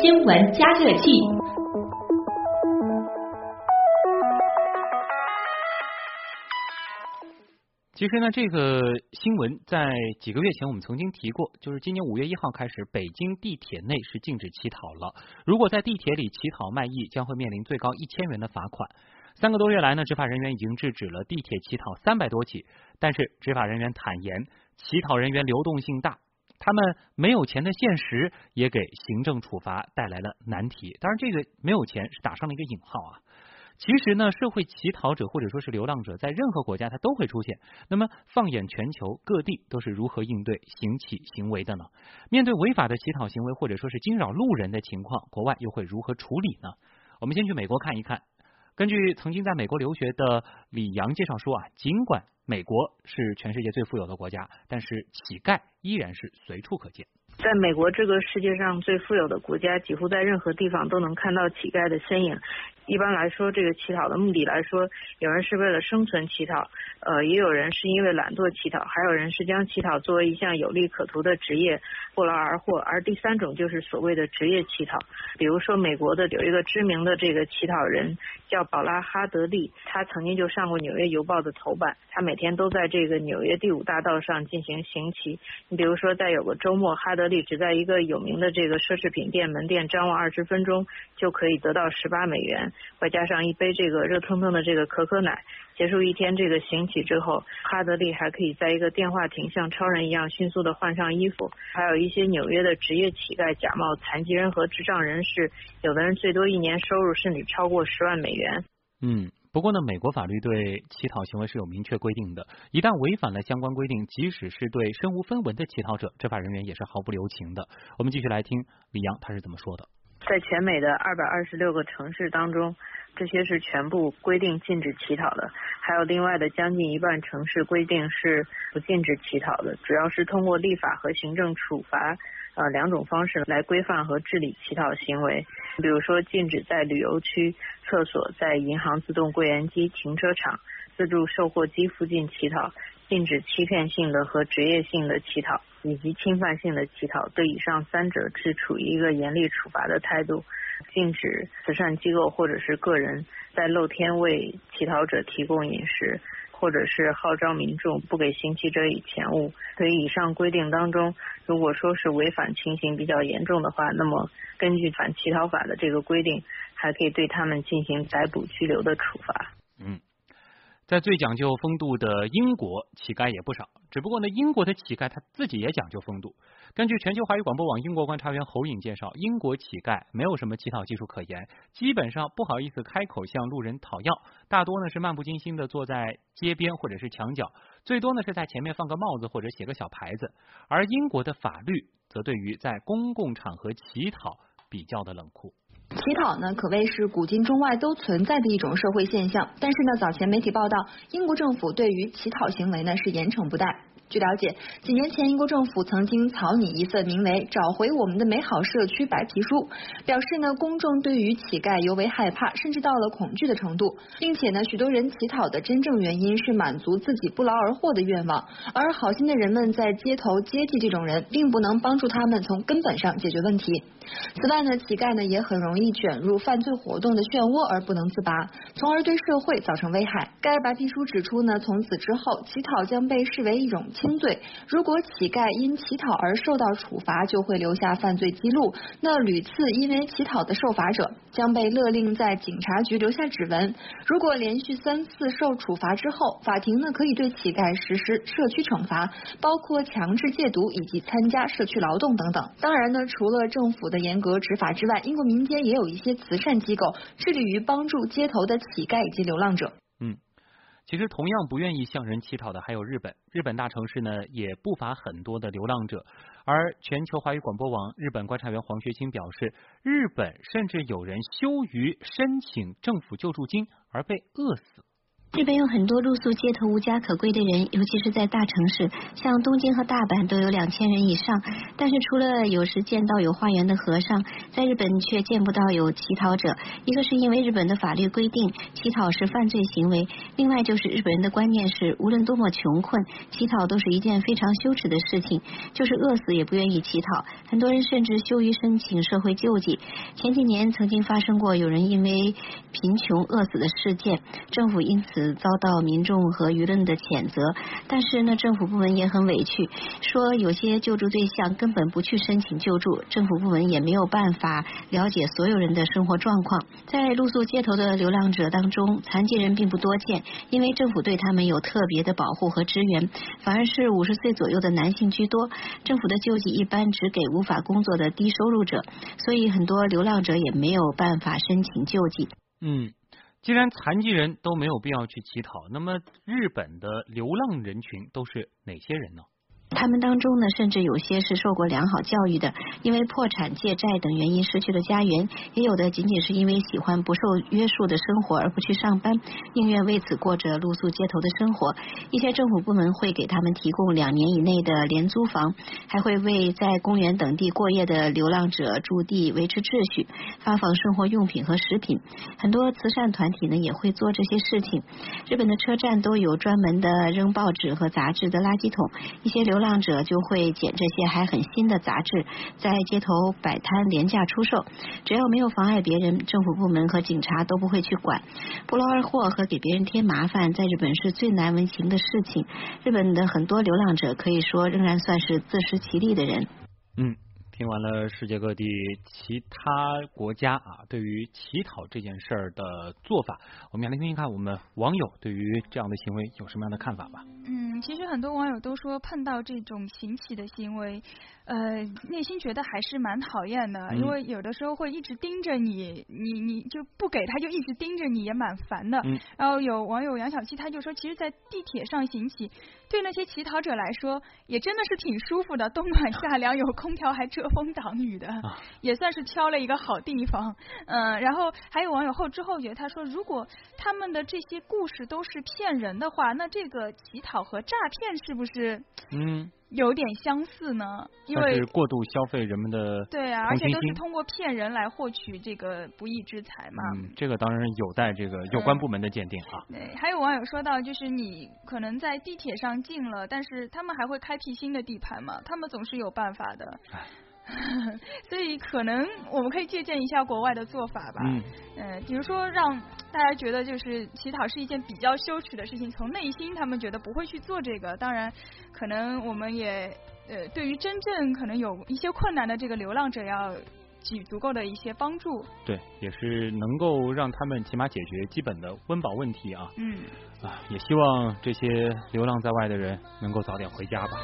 新闻加热器。其实呢，这个新闻在几个月前我们曾经提过，就是今年五月一号开始，北京地铁内是禁止乞讨了。如果在地铁里乞讨卖艺，将会面临最高一千元的罚款。三个多月来呢，执法人员已经制止了地铁乞讨三百多起，但是执法人员坦言，乞讨人员流动性大，他们没有钱的现实也给行政处罚带来了难题。当然，这个没有钱是打上了一个引号啊。其实呢，社会乞讨者或者说是流浪者，在任何国家它都会出现。那么，放眼全球各地，都是如何应对行乞行为的呢？面对违法的乞讨行为，或者说是惊扰路人的情况，国外又会如何处理呢？我们先去美国看一看。根据曾经在美国留学的李阳介绍说啊，尽管美国是全世界最富有的国家，但是乞丐依然是随处可见。在美国这个世界上最富有的国家，几乎在任何地方都能看到乞丐的身影。一般来说，这个乞讨的目的来说，有人是为了生存乞讨，呃，也有人是因为懒惰乞讨，还有人是将乞讨作为一项有利可图的职业，不劳而获。而第三种就是所谓的职业乞讨。比如说，美国的有一个知名的这个乞讨人叫保拉哈德利，他曾经就上过《纽约邮报》的头版。他每天都在这个纽约第五大道上进行行乞。你比如说，在有个周末，哈德利只在一个有名的这个奢侈品店门店张望二十分钟，就可以得到十八美元。外加上一杯这个热腾腾的这个可可奶，结束一天这个行乞之后，哈德利还可以在一个电话亭像超人一样迅速的换上衣服。还有一些纽约的职业乞丐假冒残疾人和智障人士，有的人最多一年收入甚至超过十万美元。嗯，不过呢，美国法律对乞讨行为是有明确规定的，一旦违反了相关规定，即使是对身无分文的乞讨者，执法人员也是毫不留情的。我们继续来听李阳他是怎么说的。在全美的二百二十六个城市当中，这些是全部规定禁止乞讨的，还有另外的将近一半城市规定是不禁止乞讨的，主要是通过立法和行政处罚呃两种方式来规范和治理乞讨行为。比如说，禁止在旅游区厕所、在银行自动柜员机、停车场、自助售货机附近乞讨。禁止欺骗性的和职业性的乞讨，以及侵犯性的乞讨，对以上三者是处于一个严厉处罚的态度。禁止慈善机构或者是个人在露天为乞讨者提供饮食，或者是号召民众不给行乞者以钱物。对于以上规定当中，如果说是违反情形比较严重的话，那么根据反乞讨法的这个规定，还可以对他们进行逮捕、拘留的处罚。嗯。在最讲究风度的英国，乞丐也不少。只不过呢，英国的乞丐他自己也讲究风度。根据全球华语广播网英国观察员侯颖介绍，英国乞丐没有什么乞讨技术可言，基本上不好意思开口向路人讨要，大多呢是漫不经心的坐在街边或者是墙角，最多呢是在前面放个帽子或者写个小牌子。而英国的法律则对于在公共场合乞讨比较的冷酷。乞讨呢，可谓是古今中外都存在的一种社会现象。但是呢，早前媒体报道，英国政府对于乞讨行为呢是严惩不贷。据了解，几年前英国政府曾经草拟一份名为《找回我们的美好社区》白皮书，表示呢，公众对于乞丐尤为害怕，甚至到了恐惧的程度，并且呢，许多人乞讨的真正原因是满足自己不劳而获的愿望，而好心的人们在街头接济这种人，并不能帮助他们从根本上解决问题。此外呢，乞丐呢也很容易卷入犯罪活动的漩涡而不能自拔，从而对社会造成危害。该白皮书指出呢，从此之后，乞讨将被视为一种轻罪。如果乞丐因乞讨而受到处罚，就会留下犯罪记录。那屡次因为乞讨的受罚者将被勒令在警察局留下指纹。如果连续三次受处罚之后，法庭呢可以对乞丐实施社区惩罚，包括强制戒毒以及参加社区劳动等等。当然呢，除了政府的严格执法之外，英国民间也有一些慈善机构致力于帮助街头的乞丐以及流浪者。嗯，其实同样不愿意向人乞讨的还有日本，日本大城市呢也不乏很多的流浪者。而全球华语广播网日本观察员黄学清表示，日本甚至有人羞于申请政府救助金而被饿死。日本有很多露宿街头、无家可归的人，尤其是在大城市，像东京和大阪都有两千人以上。但是除了有时见到有化缘的和尚，在日本却见不到有乞讨者。一个是因为日本的法律规定乞讨是犯罪行为，另外就是日本人的观念是，无论多么穷困，乞讨都是一件非常羞耻的事情，就是饿死也不愿意乞讨。很多人甚至羞于申请社会救济。前几年曾经发生过有人因为贫穷饿死的事件，政府因此。遭到民众和舆论的谴责，但是呢，政府部门也很委屈，说有些救助对象根本不去申请救助，政府部门也没有办法了解所有人的生活状况。在露宿街头的流浪者当中，残疾人并不多见，因为政府对他们有特别的保护和支援，反而是五十岁左右的男性居多。政府的救济一般只给无法工作的低收入者，所以很多流浪者也没有办法申请救济。嗯。既然残疾人都没有必要去乞讨，那么日本的流浪人群都是哪些人呢？他们当中呢，甚至有些是受过良好教育的，因为破产、借债等原因失去了家园；也有的仅仅是因为喜欢不受约束的生活而不去上班，宁愿为此过着露宿街头的生活。一些政府部门会给他们提供两年以内的廉租房，还会为在公园等地过夜的流浪者驻地维持秩序，发放生活用品和食品。很多慈善团体呢也会做这些事情。日本的车站都有专门的扔报纸和杂志的垃圾桶，一些流浪浪者就会捡这些还很新的杂志，在街头摆摊廉价出售。只要没有妨碍别人，政府部门和警察都不会去管。不劳而获和给别人添麻烦，在日本是最难为情的事情。日本的很多流浪者可以说仍然算是自食其力的人。嗯。听完了世界各地其他国家啊对于乞讨这件事儿的做法，我们来听听看我们网友对于这样的行为有什么样的看法吧。其实很多网友都说碰到这种行乞的行为。呃，内心觉得还是蛮讨厌的，因为有的时候会一直盯着你，你你就不给他就一直盯着你，也蛮烦的。然后有网友杨小七他就说，其实，在地铁上行乞，对那些乞讨者来说，也真的是挺舒服的，冬暖夏凉，有空调还遮风挡雨的，也算是挑了一个好地方。嗯，然后还有网友后知后觉，他说，如果他们的这些故事都是骗人的话，那这个乞讨和诈骗是不是？嗯。有点相似呢，因为过度消费人们的对啊，而且都是通过骗人来获取这个不义之财嘛。嗯，这个当然有待这个有关部门的鉴定啊。对，还有网友说到，就是你可能在地铁上进了，但是他们还会开辟新的地盘嘛，他们总是有办法的。所以可能我们可以借鉴一下国外的做法吧。嗯。呃，比如说让大家觉得就是乞讨是一件比较羞耻的事情，从内心他们觉得不会去做这个。当然，可能我们也呃，对于真正可能有一些困难的这个流浪者，要给予足够的一些帮助。对，也是能够让他们起码解决基本的温饱问题啊。嗯。啊，也希望这些流浪在外的人能够早点回家吧。